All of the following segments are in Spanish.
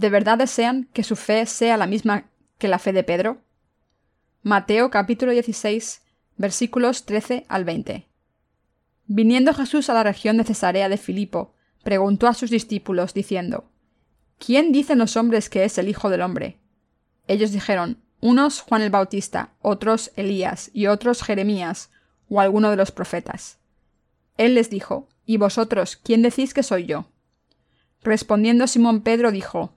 ¿De verdad desean que su fe sea la misma que la fe de Pedro? Mateo capítulo 16 versículos 13 al 20. Viniendo Jesús a la región de Cesarea de Filipo, preguntó a sus discípulos, diciendo, ¿Quién dicen los hombres que es el Hijo del Hombre? Ellos dijeron, unos Juan el Bautista, otros Elías, y otros Jeremías, o alguno de los profetas. Él les dijo, ¿Y vosotros, quién decís que soy yo? Respondiendo Simón Pedro dijo,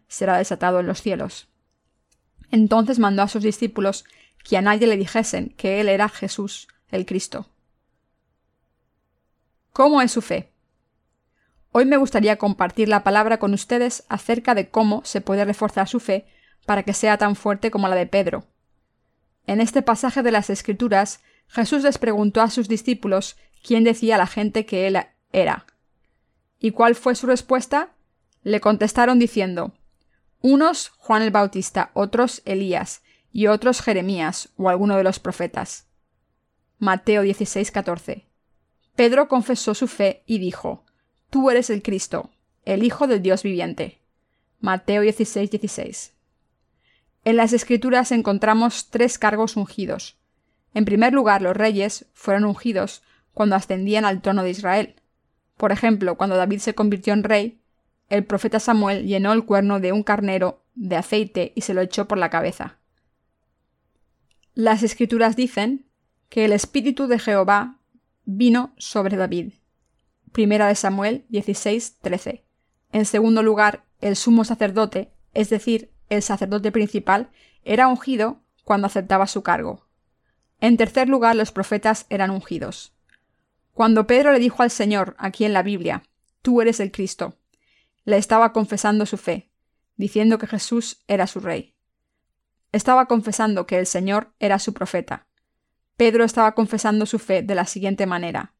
será desatado en los cielos. Entonces mandó a sus discípulos que a nadie le dijesen que él era Jesús, el Cristo. ¿Cómo es su fe? Hoy me gustaría compartir la palabra con ustedes acerca de cómo se puede reforzar su fe para que sea tan fuerte como la de Pedro. En este pasaje de las Escrituras, Jesús les preguntó a sus discípulos quién decía a la gente que él era. ¿Y cuál fue su respuesta? Le contestaron diciendo, unos Juan el Bautista, otros Elías, y otros Jeremías o alguno de los profetas. Mateo 16:14. Pedro confesó su fe y dijo, Tú eres el Cristo, el Hijo del Dios viviente. Mateo 16:16. En las Escrituras encontramos tres cargos ungidos. En primer lugar, los reyes fueron ungidos cuando ascendían al trono de Israel. Por ejemplo, cuando David se convirtió en rey, el profeta Samuel llenó el cuerno de un carnero de aceite y se lo echó por la cabeza. Las escrituras dicen que el Espíritu de Jehová vino sobre David. Primera de Samuel 16:13. En segundo lugar, el sumo sacerdote, es decir, el sacerdote principal, era ungido cuando aceptaba su cargo. En tercer lugar, los profetas eran ungidos. Cuando Pedro le dijo al Señor, aquí en la Biblia, Tú eres el Cristo, le estaba confesando su fe, diciendo que Jesús era su rey estaba confesando que el Señor era su profeta. Pedro estaba confesando su fe de la siguiente manera.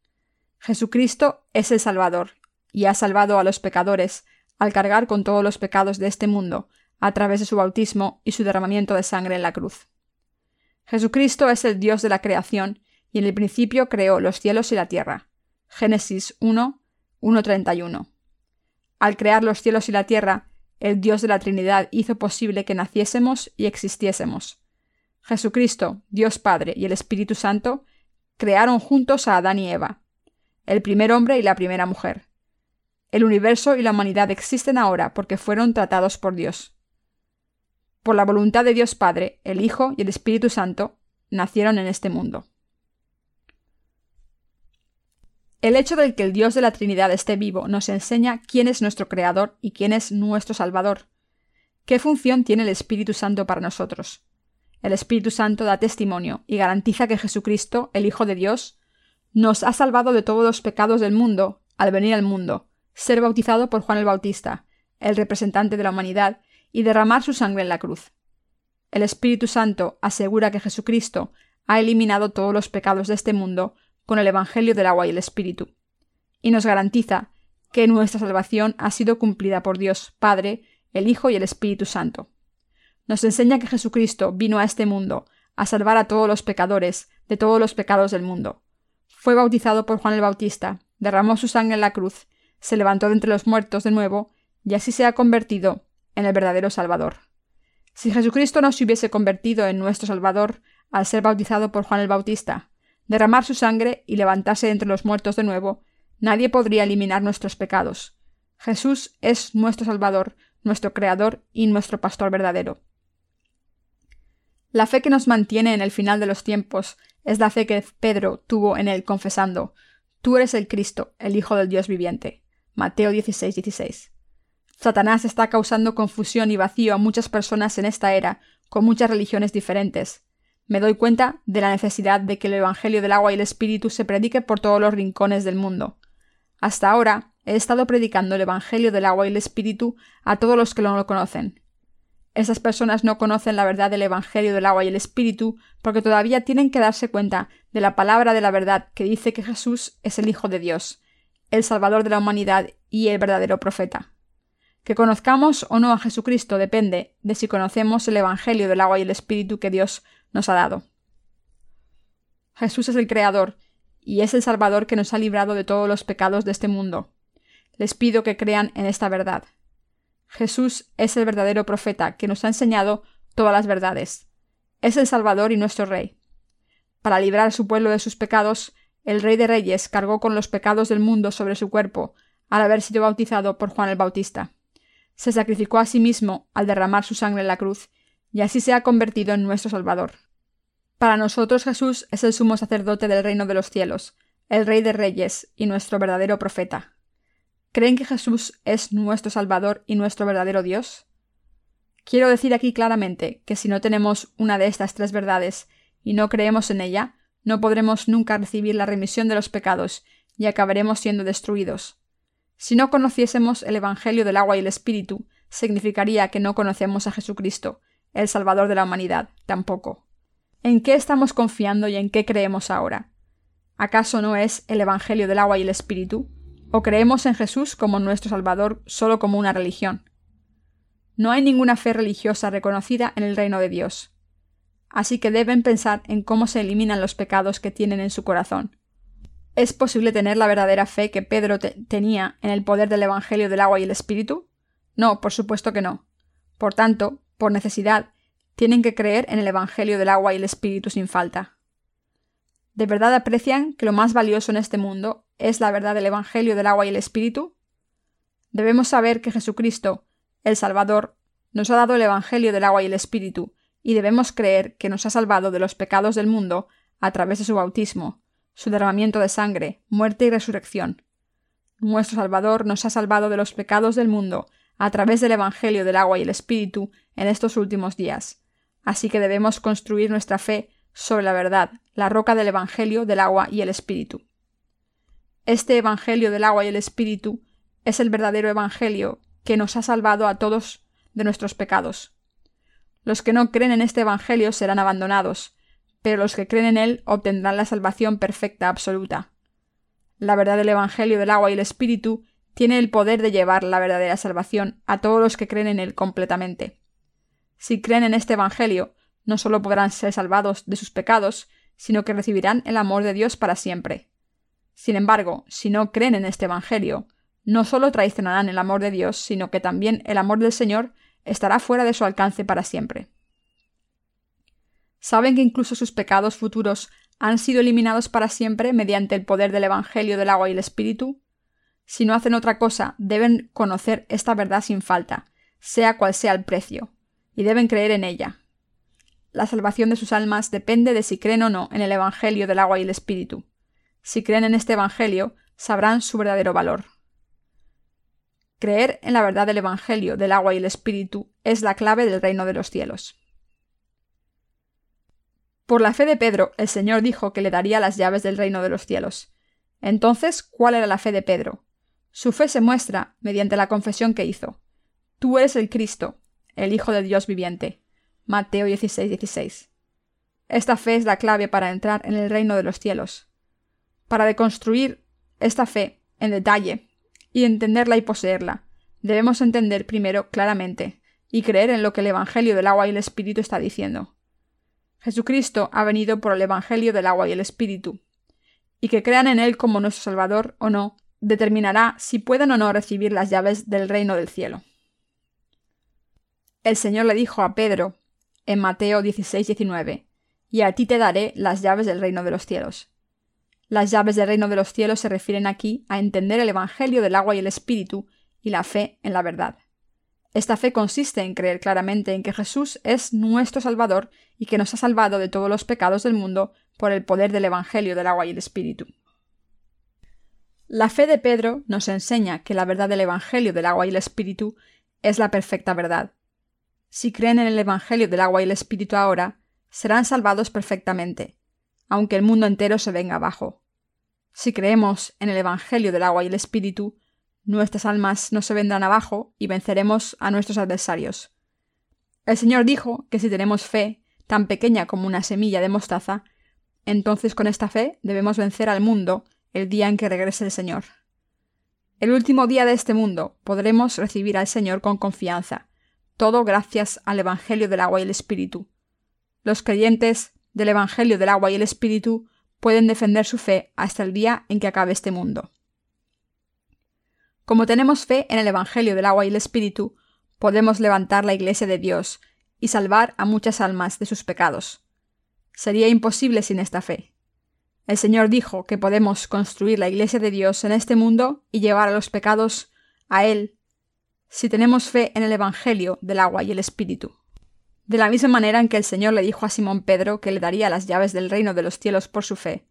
Jesucristo es el Salvador, y ha salvado a los pecadores al cargar con todos los pecados de este mundo, a través de su bautismo y su derramamiento de sangre en la cruz. Jesucristo es el Dios de la creación, y en el principio creó los cielos y la tierra. Génesis 1, 1.31. Al crear los cielos y la tierra, el Dios de la Trinidad hizo posible que naciésemos y existiésemos. Jesucristo, Dios Padre y el Espíritu Santo crearon juntos a Adán y Eva, el primer hombre y la primera mujer. El universo y la humanidad existen ahora porque fueron tratados por Dios. Por la voluntad de Dios Padre, el Hijo y el Espíritu Santo nacieron en este mundo. El hecho de que el Dios de la Trinidad esté vivo nos enseña quién es nuestro Creador y quién es nuestro Salvador. ¿Qué función tiene el Espíritu Santo para nosotros? El Espíritu Santo da testimonio y garantiza que Jesucristo, el Hijo de Dios, nos ha salvado de todos los pecados del mundo al venir al mundo, ser bautizado por Juan el Bautista, el representante de la humanidad, y derramar su sangre en la cruz. El Espíritu Santo asegura que Jesucristo ha eliminado todos los pecados de este mundo con el Evangelio del agua y el Espíritu, y nos garantiza que nuestra salvación ha sido cumplida por Dios Padre, el Hijo y el Espíritu Santo. Nos enseña que Jesucristo vino a este mundo a salvar a todos los pecadores de todos los pecados del mundo. Fue bautizado por Juan el Bautista, derramó su sangre en la cruz, se levantó de entre los muertos de nuevo, y así se ha convertido en el verdadero Salvador. Si Jesucristo no se hubiese convertido en nuestro Salvador al ser bautizado por Juan el Bautista, derramar su sangre y levantarse entre los muertos de nuevo, nadie podría eliminar nuestros pecados. Jesús es nuestro Salvador, nuestro Creador y nuestro Pastor verdadero. La fe que nos mantiene en el final de los tiempos es la fe que Pedro tuvo en él confesando, Tú eres el Cristo, el Hijo del Dios viviente. Mateo 16, 16. Satanás está causando confusión y vacío a muchas personas en esta era, con muchas religiones diferentes, me doy cuenta de la necesidad de que el Evangelio del agua y el Espíritu se predique por todos los rincones del mundo. Hasta ahora he estado predicando el Evangelio del agua y el Espíritu a todos los que no lo conocen. Esas personas no conocen la verdad del Evangelio del agua y el Espíritu porque todavía tienen que darse cuenta de la palabra de la verdad que dice que Jesús es el Hijo de Dios, el Salvador de la humanidad y el verdadero profeta. Que conozcamos o no a Jesucristo depende de si conocemos el Evangelio del agua y el Espíritu que Dios nos ha dado. Jesús es el Creador y es el Salvador que nos ha librado de todos los pecados de este mundo. Les pido que crean en esta verdad. Jesús es el verdadero profeta que nos ha enseñado todas las verdades. Es el Salvador y nuestro Rey. Para librar a su pueblo de sus pecados, el Rey de Reyes cargó con los pecados del mundo sobre su cuerpo al haber sido bautizado por Juan el Bautista. Se sacrificó a sí mismo al derramar su sangre en la cruz, y así se ha convertido en nuestro Salvador. Para nosotros Jesús es el sumo sacerdote del reino de los cielos, el Rey de Reyes y nuestro verdadero profeta. ¿Creen que Jesús es nuestro Salvador y nuestro verdadero Dios? Quiero decir aquí claramente que si no tenemos una de estas tres verdades y no creemos en ella, no podremos nunca recibir la remisión de los pecados y acabaremos siendo destruidos. Si no conociésemos el Evangelio del agua y el Espíritu, significaría que no conocemos a Jesucristo, el Salvador de la humanidad, tampoco. ¿En qué estamos confiando y en qué creemos ahora? ¿Acaso no es el Evangelio del agua y el Espíritu? ¿O creemos en Jesús como nuestro Salvador solo como una religión? No hay ninguna fe religiosa reconocida en el reino de Dios. Así que deben pensar en cómo se eliminan los pecados que tienen en su corazón. ¿Es posible tener la verdadera fe que Pedro tenía en el poder del Evangelio del agua y el Espíritu? No, por supuesto que no. Por tanto, por necesidad, tienen que creer en el Evangelio del agua y el Espíritu sin falta. ¿De verdad aprecian que lo más valioso en este mundo es la verdad del Evangelio del agua y el Espíritu? Debemos saber que Jesucristo, el Salvador, nos ha dado el Evangelio del agua y el Espíritu, y debemos creer que nos ha salvado de los pecados del mundo a través de su bautismo, su derramamiento de sangre, muerte y resurrección. Nuestro Salvador nos ha salvado de los pecados del mundo a través del Evangelio del agua y el Espíritu en estos últimos días. Así que debemos construir nuestra fe sobre la verdad, la roca del Evangelio del agua y el Espíritu. Este Evangelio del agua y el Espíritu es el verdadero Evangelio que nos ha salvado a todos de nuestros pecados. Los que no creen en este Evangelio serán abandonados, pero los que creen en él obtendrán la salvación perfecta absoluta. La verdad del Evangelio del agua y el Espíritu tiene el poder de llevar la verdadera salvación a todos los que creen en él completamente. Si creen en este Evangelio, no solo podrán ser salvados de sus pecados, sino que recibirán el amor de Dios para siempre. Sin embargo, si no creen en este Evangelio, no solo traicionarán el amor de Dios, sino que también el amor del Señor estará fuera de su alcance para siempre. ¿Saben que incluso sus pecados futuros han sido eliminados para siempre mediante el poder del Evangelio del agua y el Espíritu? Si no hacen otra cosa, deben conocer esta verdad sin falta, sea cual sea el precio y deben creer en ella. La salvación de sus almas depende de si creen o no en el Evangelio del agua y el Espíritu. Si creen en este Evangelio, sabrán su verdadero valor. Creer en la verdad del Evangelio del agua y el Espíritu es la clave del reino de los cielos. Por la fe de Pedro, el Señor dijo que le daría las llaves del reino de los cielos. Entonces, ¿cuál era la fe de Pedro? Su fe se muestra mediante la confesión que hizo. Tú eres el Cristo, el Hijo de Dios viviente. Mateo 16, 16. Esta fe es la clave para entrar en el reino de los cielos. Para deconstruir esta fe en detalle y entenderla y poseerla, debemos entender primero claramente y creer en lo que el Evangelio del agua y el Espíritu está diciendo. Jesucristo ha venido por el Evangelio del agua y el Espíritu, y que crean en Él como nuestro Salvador o no, determinará si pueden o no recibir las llaves del reino del cielo. El Señor le dijo a Pedro, en Mateo 16, 19, y a ti te daré las llaves del reino de los cielos. Las llaves del reino de los cielos se refieren aquí a entender el Evangelio del agua y el Espíritu y la fe en la verdad. Esta fe consiste en creer claramente en que Jesús es nuestro Salvador y que nos ha salvado de todos los pecados del mundo por el poder del Evangelio del agua y el Espíritu. La fe de Pedro nos enseña que la verdad del Evangelio del agua y el Espíritu es la perfecta verdad, si creen en el Evangelio del agua y el Espíritu ahora, serán salvados perfectamente, aunque el mundo entero se venga abajo. Si creemos en el Evangelio del agua y el Espíritu, nuestras almas no se vendrán abajo y venceremos a nuestros adversarios. El Señor dijo que si tenemos fe, tan pequeña como una semilla de mostaza, entonces con esta fe debemos vencer al mundo el día en que regrese el Señor. El último día de este mundo podremos recibir al Señor con confianza, todo gracias al Evangelio del agua y el Espíritu. Los creyentes del Evangelio del agua y el Espíritu pueden defender su fe hasta el día en que acabe este mundo. Como tenemos fe en el Evangelio del agua y el Espíritu, podemos levantar la Iglesia de Dios y salvar a muchas almas de sus pecados. Sería imposible sin esta fe. El Señor dijo que podemos construir la Iglesia de Dios en este mundo y llevar a los pecados a Él si tenemos fe en el Evangelio del agua y el Espíritu. De la misma manera en que el Señor le dijo a Simón Pedro que le daría las llaves del reino de los cielos por su fe,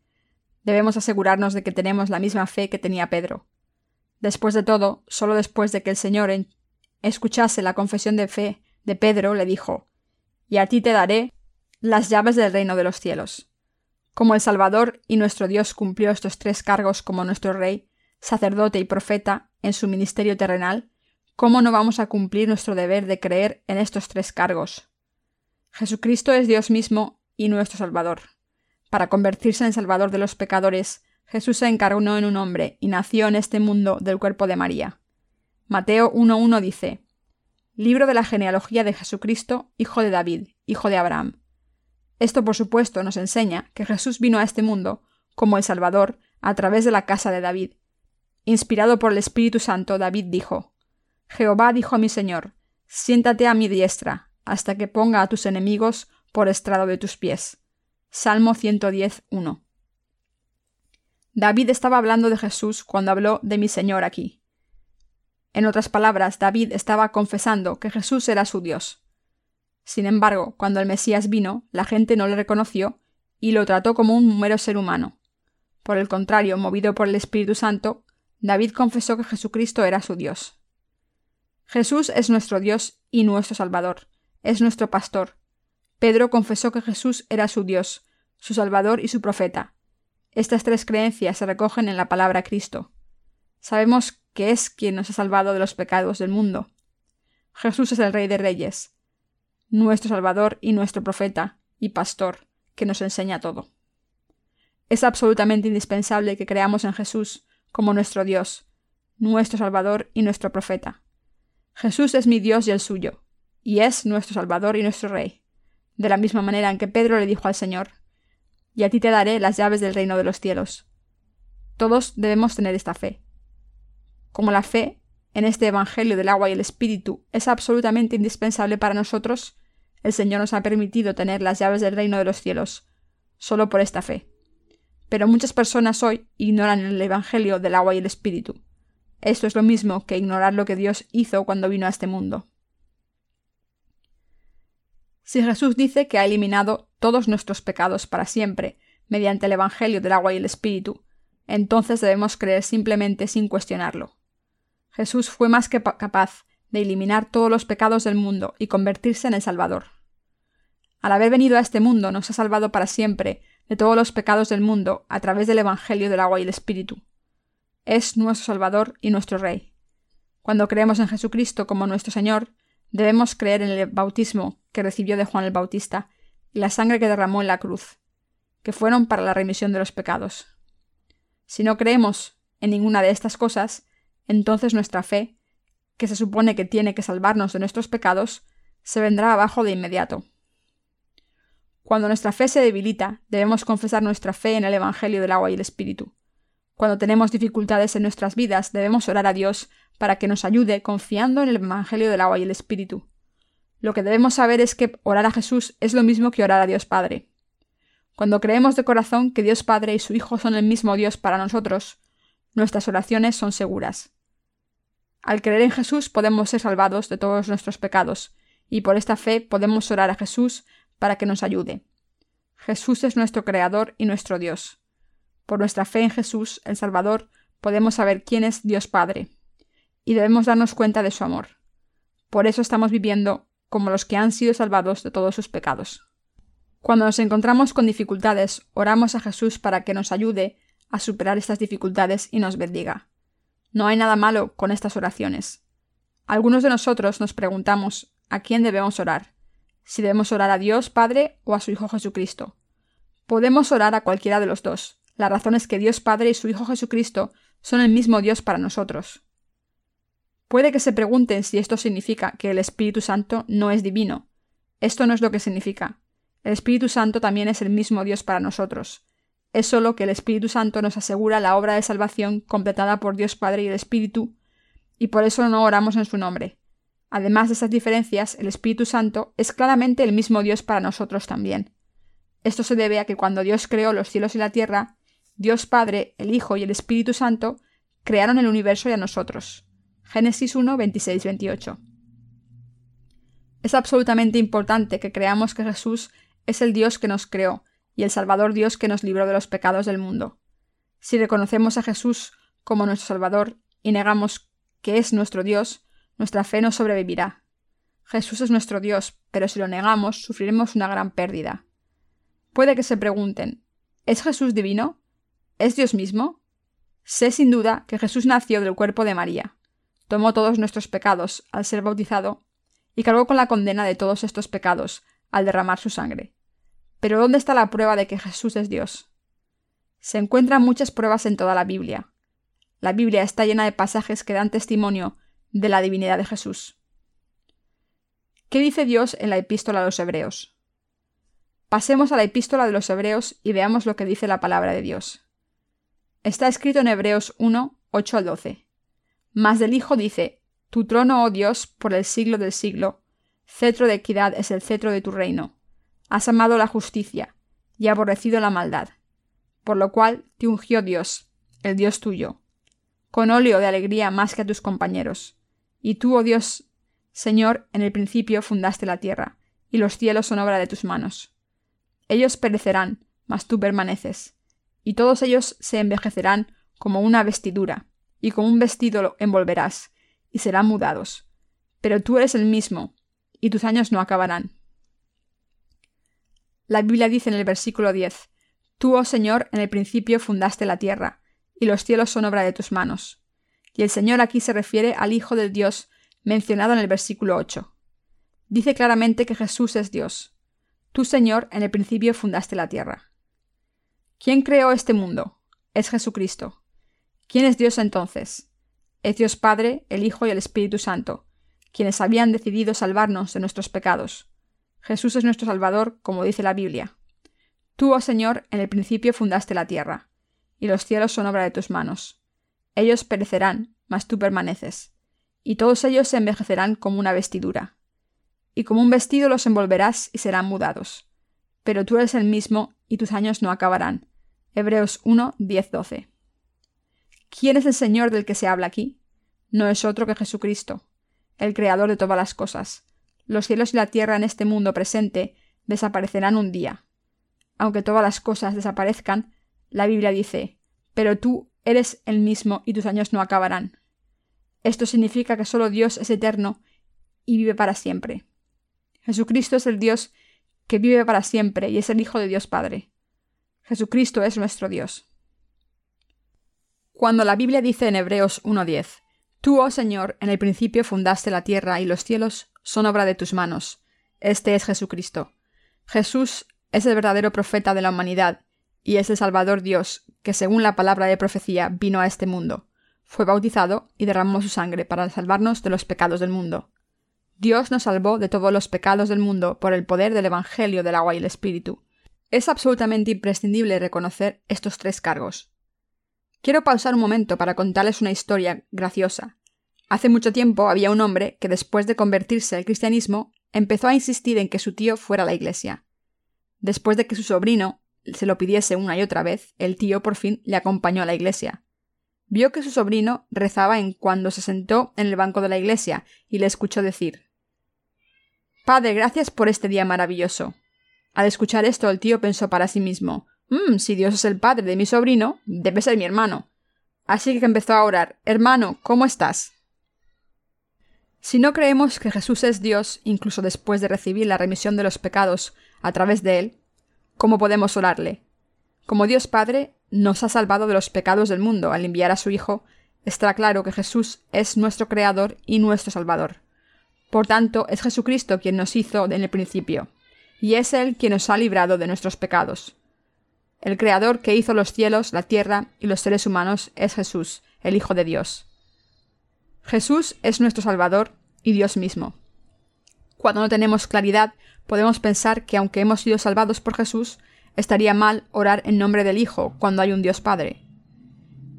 debemos asegurarnos de que tenemos la misma fe que tenía Pedro. Después de todo, solo después de que el Señor escuchase la confesión de fe de Pedro, le dijo, Y a ti te daré las llaves del reino de los cielos. Como el Salvador y nuestro Dios cumplió estos tres cargos como nuestro Rey, sacerdote y profeta en su ministerio terrenal, ¿cómo no vamos a cumplir nuestro deber de creer en estos tres cargos? Jesucristo es Dios mismo y nuestro Salvador. Para convertirse en Salvador de los pecadores, Jesús se encarnó en un hombre y nació en este mundo del cuerpo de María. Mateo 1.1 dice, Libro de la genealogía de Jesucristo, hijo de David, hijo de Abraham. Esto, por supuesto, nos enseña que Jesús vino a este mundo como el Salvador a través de la casa de David. Inspirado por el Espíritu Santo, David dijo, Jehová dijo a mi Señor, siéntate a mi diestra, hasta que ponga a tus enemigos por estrado de tus pies. Salmo 110.1. David estaba hablando de Jesús cuando habló de mi Señor aquí. En otras palabras, David estaba confesando que Jesús era su Dios. Sin embargo, cuando el Mesías vino, la gente no le reconoció y lo trató como un mero ser humano. Por el contrario, movido por el Espíritu Santo, David confesó que Jesucristo era su Dios. Jesús es nuestro Dios y nuestro Salvador, es nuestro pastor. Pedro confesó que Jesús era su Dios, su Salvador y su profeta. Estas tres creencias se recogen en la palabra Cristo. Sabemos que es quien nos ha salvado de los pecados del mundo. Jesús es el Rey de Reyes, nuestro Salvador y nuestro profeta y pastor, que nos enseña todo. Es absolutamente indispensable que creamos en Jesús como nuestro Dios, nuestro Salvador y nuestro profeta. Jesús es mi Dios y el suyo, y es nuestro Salvador y nuestro Rey, de la misma manera en que Pedro le dijo al Señor, y a ti te daré las llaves del reino de los cielos. Todos debemos tener esta fe. Como la fe en este Evangelio del agua y el Espíritu es absolutamente indispensable para nosotros, el Señor nos ha permitido tener las llaves del reino de los cielos, solo por esta fe. Pero muchas personas hoy ignoran el Evangelio del agua y el Espíritu. Esto es lo mismo que ignorar lo que Dios hizo cuando vino a este mundo. Si Jesús dice que ha eliminado todos nuestros pecados para siempre mediante el Evangelio del agua y el Espíritu, entonces debemos creer simplemente sin cuestionarlo. Jesús fue más que capaz de eliminar todos los pecados del mundo y convertirse en el Salvador. Al haber venido a este mundo nos ha salvado para siempre de todos los pecados del mundo a través del Evangelio del agua y el Espíritu. Es nuestro Salvador y nuestro Rey. Cuando creemos en Jesucristo como nuestro Señor, debemos creer en el bautismo que recibió de Juan el Bautista y la sangre que derramó en la cruz, que fueron para la remisión de los pecados. Si no creemos en ninguna de estas cosas, entonces nuestra fe que se supone que tiene que salvarnos de nuestros pecados, se vendrá abajo de inmediato. Cuando nuestra fe se debilita, debemos confesar nuestra fe en el Evangelio del agua y el Espíritu. Cuando tenemos dificultades en nuestras vidas, debemos orar a Dios para que nos ayude confiando en el Evangelio del agua y el Espíritu. Lo que debemos saber es que orar a Jesús es lo mismo que orar a Dios Padre. Cuando creemos de corazón que Dios Padre y su Hijo son el mismo Dios para nosotros, nuestras oraciones son seguras. Al creer en Jesús podemos ser salvados de todos nuestros pecados, y por esta fe podemos orar a Jesús para que nos ayude. Jesús es nuestro Creador y nuestro Dios. Por nuestra fe en Jesús, el Salvador, podemos saber quién es Dios Padre, y debemos darnos cuenta de su amor. Por eso estamos viviendo como los que han sido salvados de todos sus pecados. Cuando nos encontramos con dificultades, oramos a Jesús para que nos ayude a superar estas dificultades y nos bendiga. No hay nada malo con estas oraciones. Algunos de nosotros nos preguntamos a quién debemos orar, si debemos orar a Dios Padre o a su Hijo Jesucristo. Podemos orar a cualquiera de los dos. La razón es que Dios Padre y su Hijo Jesucristo son el mismo Dios para nosotros. Puede que se pregunten si esto significa que el Espíritu Santo no es divino. Esto no es lo que significa. El Espíritu Santo también es el mismo Dios para nosotros. Es solo que el Espíritu Santo nos asegura la obra de salvación completada por Dios Padre y el Espíritu, y por eso no oramos en su nombre. Además de estas diferencias, el Espíritu Santo es claramente el mismo Dios para nosotros también. Esto se debe a que cuando Dios creó los cielos y la tierra, Dios Padre, el Hijo y el Espíritu Santo crearon el universo y a nosotros. Génesis 1, 26, 28. Es absolutamente importante que creamos que Jesús es el Dios que nos creó y el Salvador Dios que nos libró de los pecados del mundo. Si reconocemos a Jesús como nuestro Salvador y negamos que es nuestro Dios, nuestra fe no sobrevivirá. Jesús es nuestro Dios, pero si lo negamos, sufriremos una gran pérdida. Puede que se pregunten, ¿es Jesús divino? ¿Es Dios mismo? Sé sin duda que Jesús nació del cuerpo de María, tomó todos nuestros pecados al ser bautizado y cargó con la condena de todos estos pecados al derramar su sangre. Pero ¿dónde está la prueba de que Jesús es Dios? Se encuentran muchas pruebas en toda la Biblia. La Biblia está llena de pasajes que dan testimonio de la divinidad de Jesús. ¿Qué dice Dios en la epístola a los Hebreos? Pasemos a la epístola de los Hebreos y veamos lo que dice la palabra de Dios. Está escrito en Hebreos 1, 8 al 12. Mas del Hijo dice, Tu trono, oh Dios, por el siglo del siglo, cetro de equidad es el cetro de tu reino. Has amado la justicia y aborrecido la maldad, por lo cual te ungió Dios, el Dios tuyo, con óleo de alegría más que a tus compañeros. Y tú, oh Dios, Señor, en el principio fundaste la tierra, y los cielos son obra de tus manos. Ellos perecerán, mas tú permaneces, y todos ellos se envejecerán como una vestidura, y como un vestido lo envolverás, y serán mudados. Pero tú eres el mismo, y tus años no acabarán. La Biblia dice en el versículo 10, Tú, oh Señor, en el principio fundaste la tierra, y los cielos son obra de tus manos. Y el Señor aquí se refiere al Hijo del Dios mencionado en el versículo 8. Dice claramente que Jesús es Dios. Tú, Señor, en el principio fundaste la tierra. ¿Quién creó este mundo? Es Jesucristo. ¿Quién es Dios entonces? Es Dios Padre, el Hijo y el Espíritu Santo, quienes habían decidido salvarnos de nuestros pecados. Jesús es nuestro Salvador, como dice la Biblia. Tú, oh Señor, en el principio fundaste la tierra, y los cielos son obra de tus manos. Ellos perecerán, mas tú permaneces, y todos ellos se envejecerán como una vestidura. Y como un vestido los envolverás y serán mudados. Pero tú eres el mismo, y tus años no acabarán. Hebreos 1, 10, 12. ¿Quién es el Señor del que se habla aquí? No es otro que Jesucristo, el Creador de todas las cosas. Los cielos y la tierra en este mundo presente desaparecerán un día. Aunque todas las cosas desaparezcan, la Biblia dice, pero tú eres el mismo y tus años no acabarán. Esto significa que solo Dios es eterno y vive para siempre. Jesucristo es el Dios que vive para siempre y es el Hijo de Dios Padre. Jesucristo es nuestro Dios. Cuando la Biblia dice en Hebreos 1.10, Tú, oh Señor, en el principio fundaste la tierra y los cielos son obra de tus manos. Este es Jesucristo. Jesús es el verdadero profeta de la humanidad y es el Salvador Dios que, según la palabra de profecía, vino a este mundo. Fue bautizado y derramó su sangre para salvarnos de los pecados del mundo. Dios nos salvó de todos los pecados del mundo por el poder del Evangelio del agua y el Espíritu. Es absolutamente imprescindible reconocer estos tres cargos. Quiero pausar un momento para contarles una historia graciosa. Hace mucho tiempo había un hombre que después de convertirse al cristianismo empezó a insistir en que su tío fuera a la iglesia. Después de que su sobrino se lo pidiese una y otra vez, el tío por fin le acompañó a la iglesia. Vio que su sobrino rezaba en cuando se sentó en el banco de la iglesia y le escuchó decir Padre, gracias por este día maravilloso. Al escuchar esto, el tío pensó para sí mismo Mmm, si Dios es el padre de mi sobrino, debe ser mi hermano. Así que empezó a orar Hermano, ¿cómo estás? Si no creemos que Jesús es Dios, incluso después de recibir la remisión de los pecados a través de Él, ¿cómo podemos orarle? Como Dios Padre nos ha salvado de los pecados del mundo al enviar a su Hijo, está claro que Jesús es nuestro Creador y nuestro Salvador. Por tanto, es Jesucristo quien nos hizo en el principio, y es Él quien nos ha librado de nuestros pecados. El Creador que hizo los cielos, la tierra y los seres humanos es Jesús, el Hijo de Dios. Jesús es nuestro Salvador y Dios mismo. Cuando no tenemos claridad, podemos pensar que aunque hemos sido salvados por Jesús, estaría mal orar en nombre del Hijo cuando hay un Dios Padre,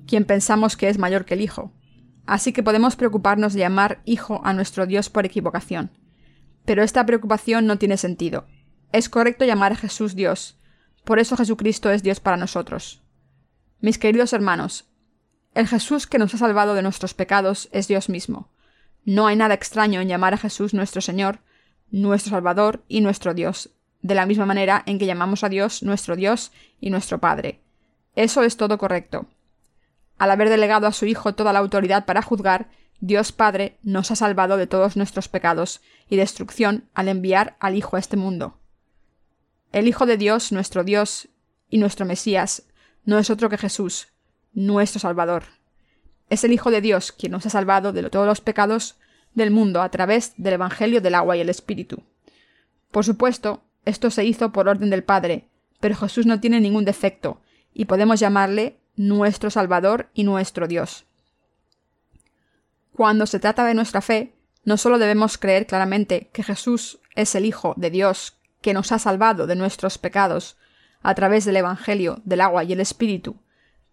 quien pensamos que es mayor que el Hijo. Así que podemos preocuparnos de llamar Hijo a nuestro Dios por equivocación. Pero esta preocupación no tiene sentido. Es correcto llamar a Jesús Dios. Por eso Jesucristo es Dios para nosotros. Mis queridos hermanos, el Jesús que nos ha salvado de nuestros pecados es Dios mismo. No hay nada extraño en llamar a Jesús nuestro Señor, nuestro Salvador y nuestro Dios, de la misma manera en que llamamos a Dios nuestro Dios y nuestro Padre. Eso es todo correcto. Al haber delegado a su Hijo toda la autoridad para juzgar, Dios Padre nos ha salvado de todos nuestros pecados y destrucción al enviar al Hijo a este mundo. El Hijo de Dios, nuestro Dios y nuestro Mesías, no es otro que Jesús, nuestro Salvador. Es el Hijo de Dios quien nos ha salvado de todos los pecados del mundo a través del Evangelio del agua y el Espíritu. Por supuesto, esto se hizo por orden del Padre, pero Jesús no tiene ningún defecto, y podemos llamarle nuestro Salvador y nuestro Dios. Cuando se trata de nuestra fe, no solo debemos creer claramente que Jesús es el Hijo de Dios que nos ha salvado de nuestros pecados a través del Evangelio del agua y el Espíritu,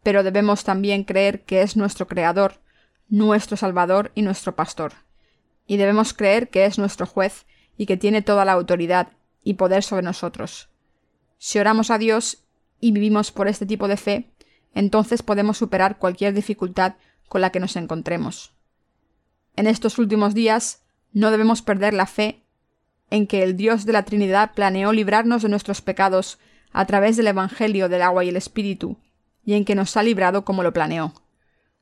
pero debemos también creer que es nuestro Creador, nuestro Salvador y nuestro Pastor. Y debemos creer que es nuestro juez y que tiene toda la autoridad y poder sobre nosotros. Si oramos a Dios y vivimos por este tipo de fe, entonces podemos superar cualquier dificultad con la que nos encontremos. En estos últimos días no debemos perder la fe en que el Dios de la Trinidad planeó librarnos de nuestros pecados a través del Evangelio del agua y el Espíritu, y en que nos ha librado como lo planeó.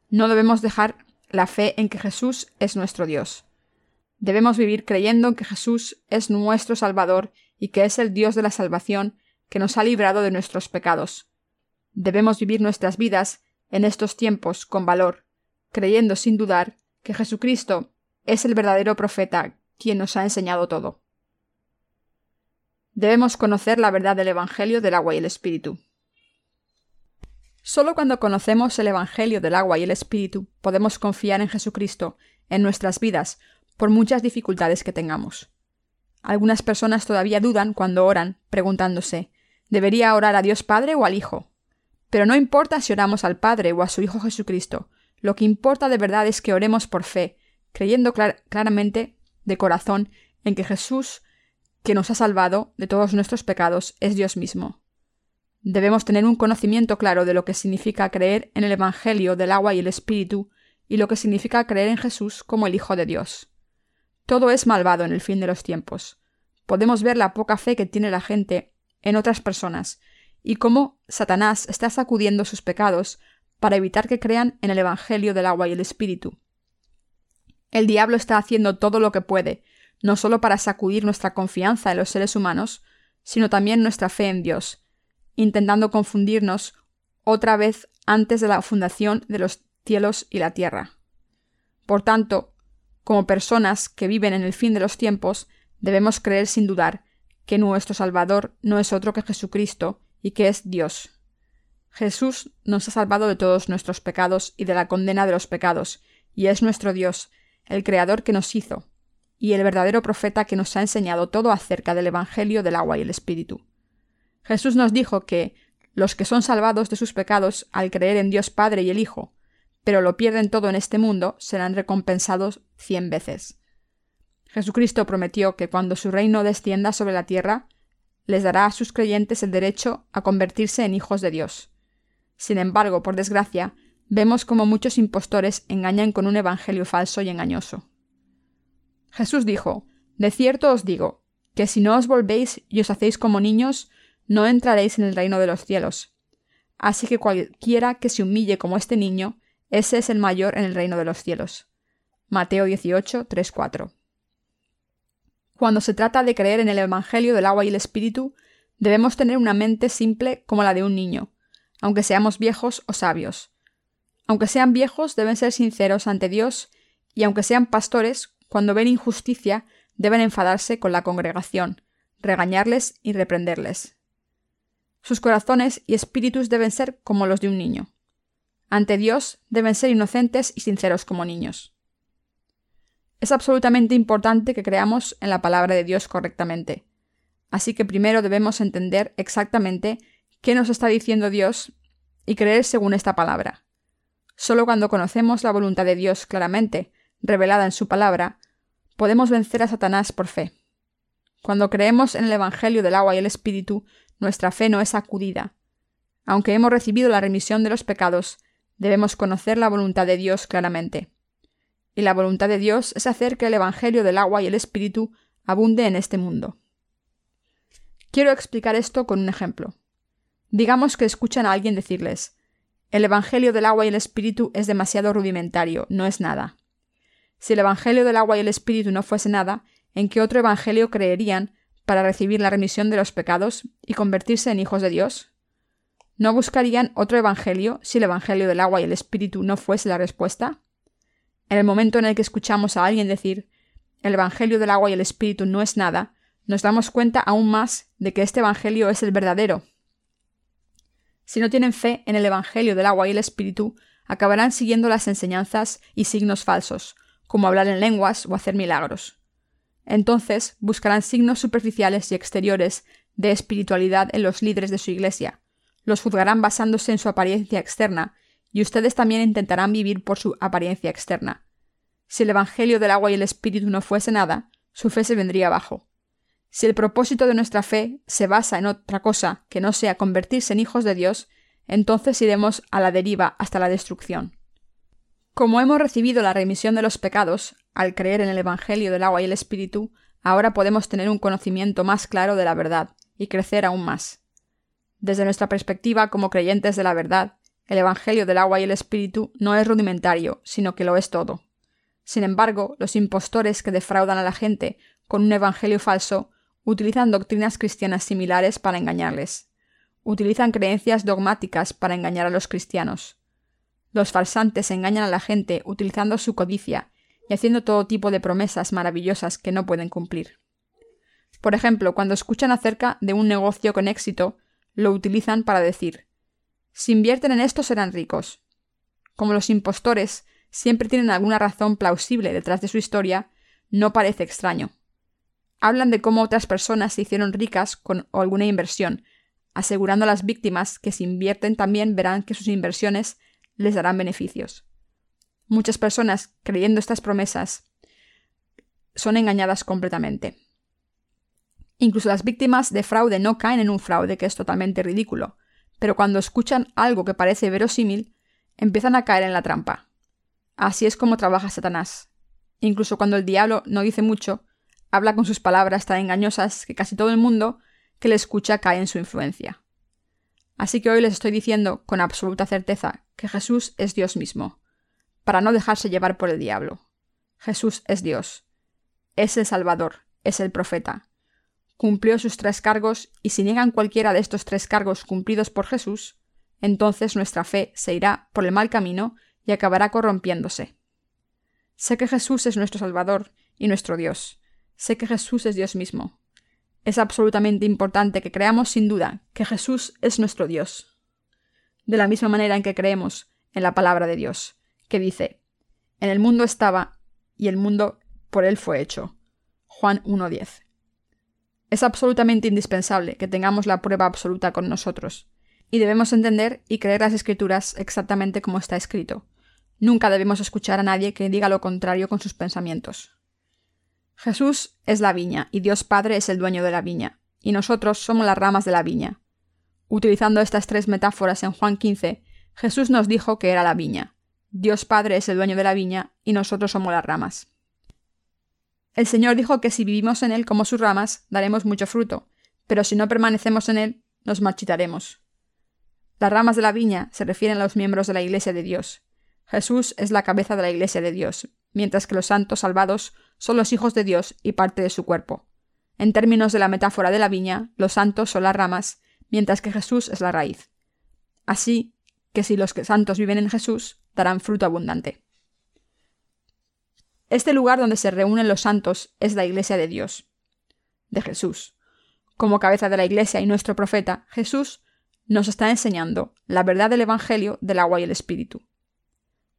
No debemos dejar la fe en que Jesús es nuestro Dios. Debemos vivir creyendo en que Jesús es nuestro Salvador y que es el Dios de la salvación que nos ha librado de nuestros pecados. Debemos vivir nuestras vidas en estos tiempos con valor, creyendo sin dudar que Jesucristo es el verdadero profeta quien nos ha enseñado todo. Debemos conocer la verdad del Evangelio del agua y el Espíritu. Solo cuando conocemos el Evangelio del agua y el Espíritu podemos confiar en Jesucristo en nuestras vidas, por muchas dificultades que tengamos. Algunas personas todavía dudan cuando oran, preguntándose ¿debería orar a Dios Padre o al Hijo? Pero no importa si oramos al Padre o a su Hijo Jesucristo, lo que importa de verdad es que oremos por fe, creyendo claramente de corazón en que Jesús, que nos ha salvado de todos nuestros pecados, es Dios mismo. Debemos tener un conocimiento claro de lo que significa creer en el Evangelio del agua y el Espíritu y lo que significa creer en Jesús como el Hijo de Dios. Todo es malvado en el fin de los tiempos. Podemos ver la poca fe que tiene la gente en otras personas y cómo Satanás está sacudiendo sus pecados para evitar que crean en el Evangelio del agua y el Espíritu. El diablo está haciendo todo lo que puede, no solo para sacudir nuestra confianza en los seres humanos, sino también nuestra fe en Dios, intentando confundirnos otra vez antes de la fundación de los cielos y la tierra. Por tanto, como personas que viven en el fin de los tiempos, debemos creer sin dudar que nuestro Salvador no es otro que Jesucristo y que es Dios. Jesús nos ha salvado de todos nuestros pecados y de la condena de los pecados, y es nuestro Dios, el Creador que nos hizo, y el verdadero profeta que nos ha enseñado todo acerca del Evangelio del agua y el Espíritu. Jesús nos dijo que los que son salvados de sus pecados al creer en Dios Padre y el Hijo, pero lo pierden todo en este mundo, serán recompensados cien veces. Jesucristo prometió que cuando su reino descienda sobre la tierra, les dará a sus creyentes el derecho a convertirse en hijos de Dios. Sin embargo, por desgracia, vemos como muchos impostores engañan con un evangelio falso y engañoso. Jesús dijo, De cierto os digo, que si no os volvéis y os hacéis como niños, no entraréis en el reino de los cielos. Así que cualquiera que se humille como este niño, ese es el mayor en el reino de los cielos. Mateo 18, 3, 4. Cuando se trata de creer en el Evangelio del agua y el Espíritu, debemos tener una mente simple como la de un niño, aunque seamos viejos o sabios. Aunque sean viejos, deben ser sinceros ante Dios, y aunque sean pastores, cuando ven injusticia, deben enfadarse con la congregación, regañarles y reprenderles. Sus corazones y espíritus deben ser como los de un niño. Ante Dios deben ser inocentes y sinceros como niños. Es absolutamente importante que creamos en la palabra de Dios correctamente. Así que primero debemos entender exactamente qué nos está diciendo Dios y creer según esta palabra. Solo cuando conocemos la voluntad de Dios claramente, revelada en su palabra, podemos vencer a Satanás por fe. Cuando creemos en el Evangelio del agua y el Espíritu, nuestra fe no es sacudida. Aunque hemos recibido la remisión de los pecados, debemos conocer la voluntad de Dios claramente. Y la voluntad de Dios es hacer que el Evangelio del agua y el Espíritu abunde en este mundo. Quiero explicar esto con un ejemplo. Digamos que escuchan a alguien decirles, el Evangelio del agua y el Espíritu es demasiado rudimentario, no es nada. Si el Evangelio del agua y el Espíritu no fuese nada, ¿en qué otro Evangelio creerían para recibir la remisión de los pecados y convertirse en hijos de Dios? ¿No buscarían otro Evangelio si el Evangelio del agua y el Espíritu no fuese la respuesta? En el momento en el que escuchamos a alguien decir el Evangelio del agua y el Espíritu no es nada, nos damos cuenta aún más de que este Evangelio es el verdadero. Si no tienen fe en el Evangelio del agua y el Espíritu, acabarán siguiendo las enseñanzas y signos falsos, como hablar en lenguas o hacer milagros. Entonces buscarán signos superficiales y exteriores de espiritualidad en los líderes de su iglesia, los juzgarán basándose en su apariencia externa, y ustedes también intentarán vivir por su apariencia externa. Si el Evangelio del agua y el Espíritu no fuese nada, su fe se vendría abajo. Si el propósito de nuestra fe se basa en otra cosa que no sea convertirse en hijos de Dios, entonces iremos a la deriva hasta la destrucción. Como hemos recibido la remisión de los pecados, al creer en el Evangelio del agua y el Espíritu, ahora podemos tener un conocimiento más claro de la verdad y crecer aún más. Desde nuestra perspectiva como creyentes de la verdad, el Evangelio del agua y el Espíritu no es rudimentario, sino que lo es todo. Sin embargo, los impostores que defraudan a la gente con un Evangelio falso utilizan doctrinas cristianas similares para engañarles. Utilizan creencias dogmáticas para engañar a los cristianos. Los falsantes engañan a la gente utilizando su codicia y haciendo todo tipo de promesas maravillosas que no pueden cumplir. Por ejemplo, cuando escuchan acerca de un negocio con éxito, lo utilizan para decir si invierten en esto serán ricos. Como los impostores siempre tienen alguna razón plausible detrás de su historia, no parece extraño. Hablan de cómo otras personas se hicieron ricas con alguna inversión, asegurando a las víctimas que si invierten también verán que sus inversiones les darán beneficios. Muchas personas, creyendo estas promesas, son engañadas completamente. Incluso las víctimas de fraude no caen en un fraude que es totalmente ridículo, pero cuando escuchan algo que parece verosímil, empiezan a caer en la trampa. Así es como trabaja Satanás. Incluso cuando el diablo no dice mucho, habla con sus palabras tan engañosas que casi todo el mundo que le escucha cae en su influencia. Así que hoy les estoy diciendo con absoluta certeza que Jesús es Dios mismo, para no dejarse llevar por el diablo. Jesús es Dios. Es el Salvador, es el profeta. Cumplió sus tres cargos y si niegan cualquiera de estos tres cargos cumplidos por Jesús, entonces nuestra fe se irá por el mal camino y acabará corrompiéndose. Sé que Jesús es nuestro Salvador y nuestro Dios. Sé que Jesús es Dios mismo. Es absolutamente importante que creamos sin duda que Jesús es nuestro Dios. De la misma manera en que creemos en la palabra de Dios, que dice, En el mundo estaba, y el mundo por él fue hecho. Juan 1.10. Es absolutamente indispensable que tengamos la prueba absoluta con nosotros, y debemos entender y creer las escrituras exactamente como está escrito. Nunca debemos escuchar a nadie que diga lo contrario con sus pensamientos. Jesús es la viña y Dios Padre es el dueño de la viña, y nosotros somos las ramas de la viña. Utilizando estas tres metáforas en Juan 15, Jesús nos dijo que era la viña. Dios Padre es el dueño de la viña y nosotros somos las ramas. El Señor dijo que si vivimos en Él como sus ramas, daremos mucho fruto, pero si no permanecemos en Él, nos marchitaremos. Las ramas de la viña se refieren a los miembros de la Iglesia de Dios. Jesús es la cabeza de la Iglesia de Dios, mientras que los santos salvados son los hijos de Dios y parte de su cuerpo. En términos de la metáfora de la viña, los santos son las ramas, mientras que Jesús es la raíz. Así que si los santos viven en Jesús, darán fruto abundante. Este lugar donde se reúnen los santos es la Iglesia de Dios, de Jesús. Como cabeza de la Iglesia y nuestro profeta, Jesús nos está enseñando la verdad del Evangelio del agua y el Espíritu.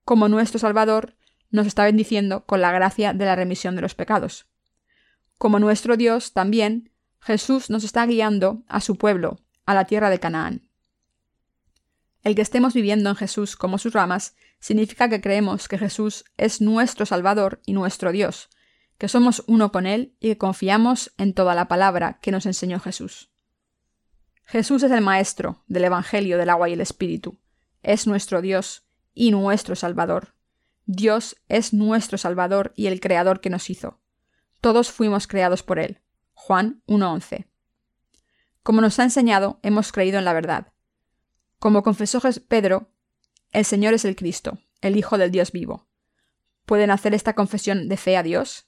Como nuestro Salvador, nos está bendiciendo con la gracia de la remisión de los pecados. Como nuestro Dios, también, Jesús nos está guiando a su pueblo, a la tierra de Canaán. El que estemos viviendo en Jesús como sus ramas significa que creemos que Jesús es nuestro Salvador y nuestro Dios, que somos uno con Él y que confiamos en toda la palabra que nos enseñó Jesús. Jesús es el Maestro del Evangelio del agua y el Espíritu, es nuestro Dios y nuestro Salvador. Dios es nuestro Salvador y el Creador que nos hizo. Todos fuimos creados por Él. Juan 1.11. Como nos ha enseñado, hemos creído en la verdad. Como confesó Pedro, el Señor es el Cristo, el Hijo del Dios vivo. ¿Pueden hacer esta confesión de fe a Dios?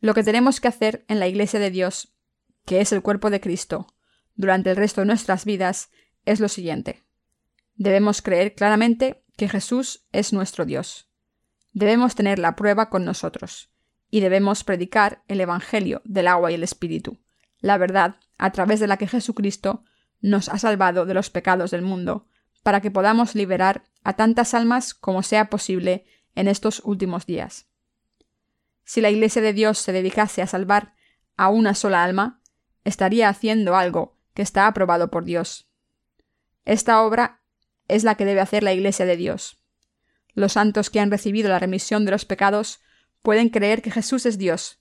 Lo que tenemos que hacer en la Iglesia de Dios, que es el cuerpo de Cristo, durante el resto de nuestras vidas, es lo siguiente. Debemos creer claramente que Jesús es nuestro Dios. Debemos tener la prueba con nosotros, y debemos predicar el Evangelio del agua y el Espíritu, la verdad a través de la que Jesucristo nos ha salvado de los pecados del mundo, para que podamos liberar a tantas almas como sea posible en estos últimos días. Si la Iglesia de Dios se dedicase a salvar a una sola alma, estaría haciendo algo que está aprobado por Dios. Esta obra es la que debe hacer la Iglesia de Dios. Los santos que han recibido la remisión de los pecados pueden creer que Jesús es Dios.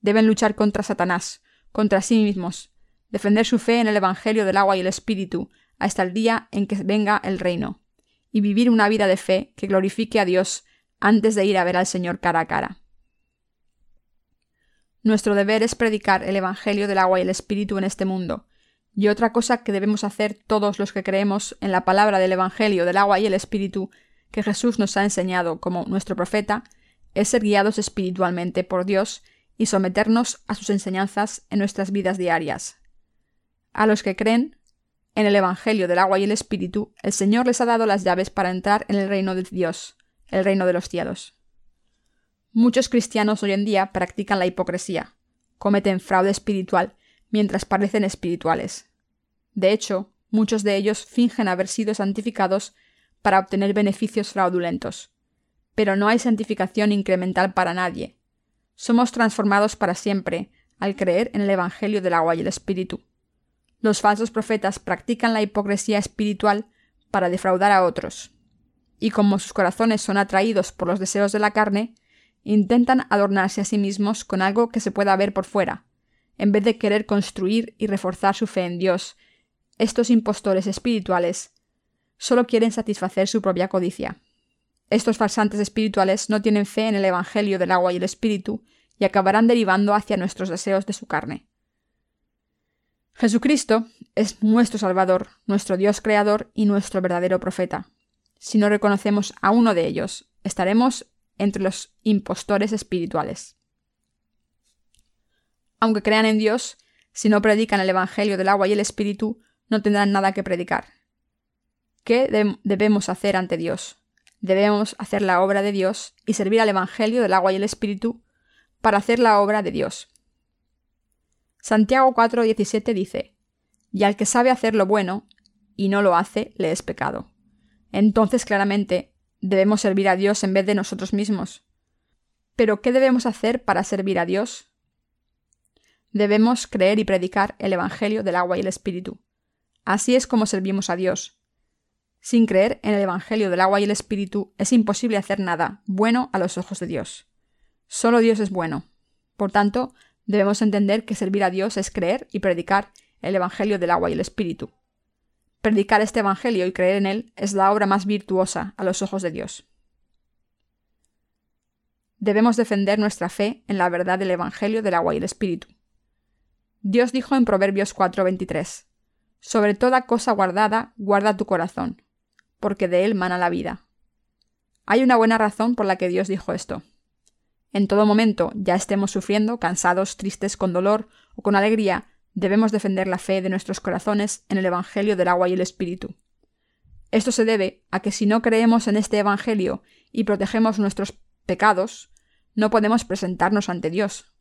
Deben luchar contra Satanás, contra sí mismos, defender su fe en el Evangelio del agua y el Espíritu, hasta el día en que venga el reino, y vivir una vida de fe que glorifique a Dios antes de ir a ver al Señor cara a cara. Nuestro deber es predicar el Evangelio del agua y el Espíritu en este mundo, y otra cosa que debemos hacer todos los que creemos en la palabra del Evangelio del agua y el Espíritu que Jesús nos ha enseñado como nuestro profeta, es ser guiados espiritualmente por Dios y someternos a sus enseñanzas en nuestras vidas diarias. A los que creen en el Evangelio del agua y el Espíritu, el Señor les ha dado las llaves para entrar en el reino de Dios, el reino de los cielos. Muchos cristianos hoy en día practican la hipocresía, cometen fraude espiritual mientras parecen espirituales. De hecho, muchos de ellos fingen haber sido santificados para obtener beneficios fraudulentos. Pero no hay santificación incremental para nadie. Somos transformados para siempre al creer en el Evangelio del agua y el Espíritu. Los falsos profetas practican la hipocresía espiritual para defraudar a otros. Y como sus corazones son atraídos por los deseos de la carne, intentan adornarse a sí mismos con algo que se pueda ver por fuera, en vez de querer construir y reforzar su fe en Dios. Estos impostores espirituales solo quieren satisfacer su propia codicia. Estos farsantes espirituales no tienen fe en el Evangelio del agua y el Espíritu y acabarán derivando hacia nuestros deseos de su carne. Jesucristo es nuestro Salvador, nuestro Dios Creador y nuestro verdadero profeta. Si no reconocemos a uno de ellos, estaremos entre los impostores espirituales aunque crean en Dios, si no predican el Evangelio del agua y el Espíritu, no tendrán nada que predicar. ¿Qué debemos hacer ante Dios? Debemos hacer la obra de Dios y servir al Evangelio del agua y el Espíritu para hacer la obra de Dios. Santiago 4:17 dice, Y al que sabe hacer lo bueno y no lo hace, le es pecado. Entonces claramente debemos servir a Dios en vez de nosotros mismos. Pero ¿qué debemos hacer para servir a Dios? debemos creer y predicar el Evangelio del agua y el Espíritu. Así es como servimos a Dios. Sin creer en el Evangelio del agua y el Espíritu es imposible hacer nada bueno a los ojos de Dios. Solo Dios es bueno. Por tanto, debemos entender que servir a Dios es creer y predicar el Evangelio del agua y el Espíritu. Predicar este Evangelio y creer en él es la obra más virtuosa a los ojos de Dios. Debemos defender nuestra fe en la verdad del Evangelio del agua y el Espíritu. Dios dijo en Proverbios 4:23, Sobre toda cosa guardada, guarda tu corazón, porque de él mana la vida. Hay una buena razón por la que Dios dijo esto. En todo momento, ya estemos sufriendo, cansados, tristes, con dolor o con alegría, debemos defender la fe de nuestros corazones en el Evangelio del agua y el Espíritu. Esto se debe a que si no creemos en este Evangelio y protegemos nuestros pecados, no podemos presentarnos ante Dios.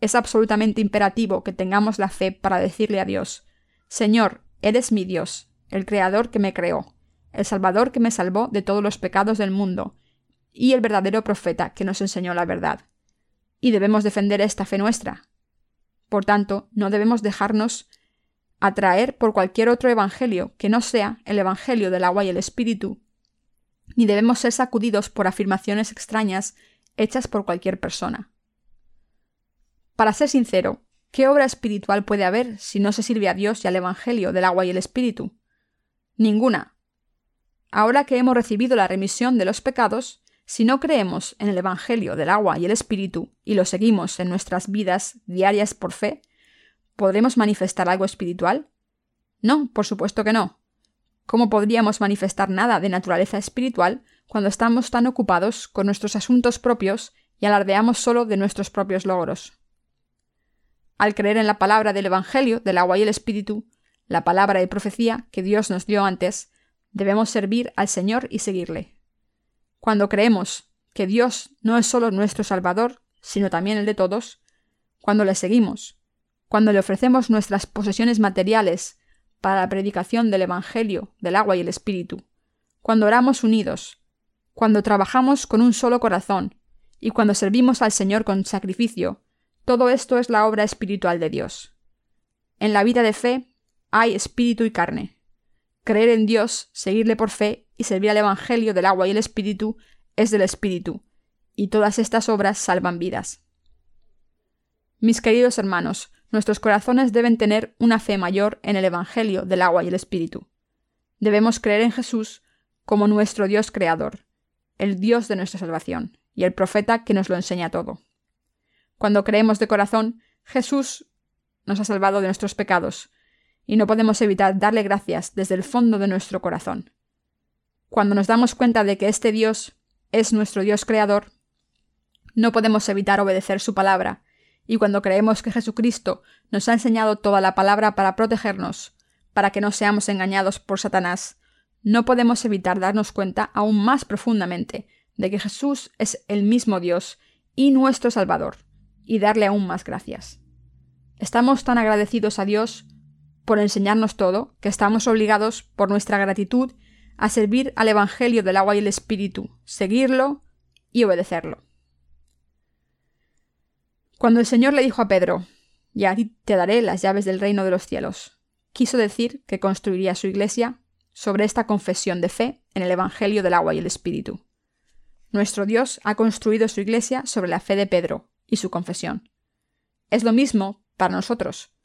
Es absolutamente imperativo que tengamos la fe para decirle a Dios, Señor, eres mi Dios, el Creador que me creó, el Salvador que me salvó de todos los pecados del mundo, y el verdadero profeta que nos enseñó la verdad. Y debemos defender esta fe nuestra. Por tanto, no debemos dejarnos atraer por cualquier otro evangelio que no sea el evangelio del agua y el espíritu, ni debemos ser sacudidos por afirmaciones extrañas hechas por cualquier persona. Para ser sincero, ¿qué obra espiritual puede haber si no se sirve a Dios y al evangelio del agua y el espíritu? Ninguna. Ahora que hemos recibido la remisión de los pecados, si no creemos en el Evangelio del agua y el Espíritu y lo seguimos en nuestras vidas diarias por fe, ¿podremos manifestar algo espiritual? No, por supuesto que no. ¿Cómo podríamos manifestar nada de naturaleza espiritual cuando estamos tan ocupados con nuestros asuntos propios y alardeamos solo de nuestros propios logros? Al creer en la palabra del Evangelio del agua y el Espíritu, la palabra de profecía que Dios nos dio antes, debemos servir al Señor y seguirle. Cuando creemos que Dios no es solo nuestro Salvador, sino también el de todos, cuando le seguimos, cuando le ofrecemos nuestras posesiones materiales para la predicación del Evangelio, del agua y el Espíritu, cuando oramos unidos, cuando trabajamos con un solo corazón, y cuando servimos al Señor con sacrificio, todo esto es la obra espiritual de Dios. En la vida de fe hay espíritu y carne, Creer en Dios, seguirle por fe y servir al Evangelio del agua y el Espíritu es del Espíritu, y todas estas obras salvan vidas. Mis queridos hermanos, nuestros corazones deben tener una fe mayor en el Evangelio del agua y el Espíritu. Debemos creer en Jesús como nuestro Dios creador, el Dios de nuestra salvación, y el profeta que nos lo enseña todo. Cuando creemos de corazón, Jesús nos ha salvado de nuestros pecados, y no podemos evitar darle gracias desde el fondo de nuestro corazón. Cuando nos damos cuenta de que este Dios es nuestro Dios creador, no podemos evitar obedecer su palabra, y cuando creemos que Jesucristo nos ha enseñado toda la palabra para protegernos, para que no seamos engañados por Satanás, no podemos evitar darnos cuenta aún más profundamente de que Jesús es el mismo Dios y nuestro Salvador, y darle aún más gracias. Estamos tan agradecidos a Dios por enseñarnos todo, que estamos obligados, por nuestra gratitud, a servir al Evangelio del agua y el Espíritu, seguirlo y obedecerlo. Cuando el Señor le dijo a Pedro, y a ti te daré las llaves del reino de los cielos, quiso decir que construiría su iglesia sobre esta confesión de fe en el Evangelio del agua y el Espíritu. Nuestro Dios ha construido su iglesia sobre la fe de Pedro y su confesión. Es lo mismo para nosotros.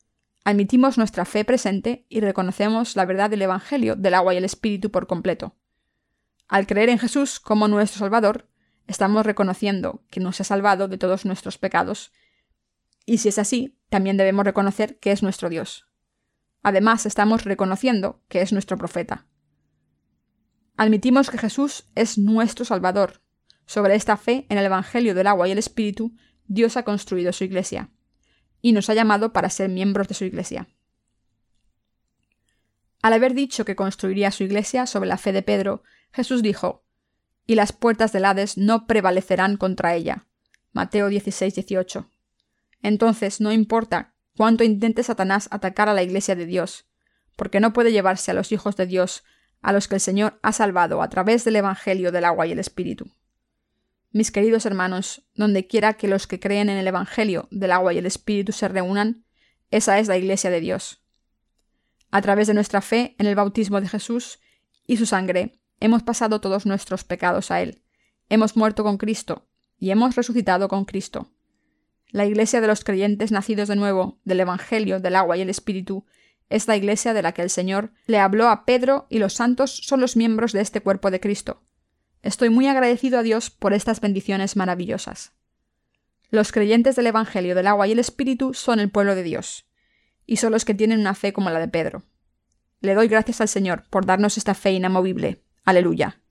Admitimos nuestra fe presente y reconocemos la verdad del Evangelio del agua y el Espíritu por completo. Al creer en Jesús como nuestro Salvador, estamos reconociendo que nos ha salvado de todos nuestros pecados, y si es así, también debemos reconocer que es nuestro Dios. Además, estamos reconociendo que es nuestro profeta. Admitimos que Jesús es nuestro Salvador. Sobre esta fe en el Evangelio del agua y el Espíritu, Dios ha construido su Iglesia y nos ha llamado para ser miembros de su Iglesia. Al haber dicho que construiría su Iglesia sobre la fe de Pedro, Jesús dijo, y las puertas del Hades no prevalecerán contra ella. Mateo 16, 18. Entonces, no importa cuánto intente Satanás atacar a la Iglesia de Dios, porque no puede llevarse a los hijos de Dios, a los que el Señor ha salvado a través del Evangelio del agua y el Espíritu. Mis queridos hermanos, donde quiera que los que creen en el Evangelio del agua y el Espíritu se reúnan, esa es la Iglesia de Dios. A través de nuestra fe en el bautismo de Jesús y su sangre, hemos pasado todos nuestros pecados a Él, hemos muerto con Cristo y hemos resucitado con Cristo. La Iglesia de los creyentes nacidos de nuevo del Evangelio del agua y el Espíritu es la Iglesia de la que el Señor le habló a Pedro y los santos son los miembros de este cuerpo de Cristo. Estoy muy agradecido a Dios por estas bendiciones maravillosas. Los creyentes del Evangelio del agua y el Espíritu son el pueblo de Dios, y son los que tienen una fe como la de Pedro. Le doy gracias al Señor por darnos esta fe inamovible. Aleluya.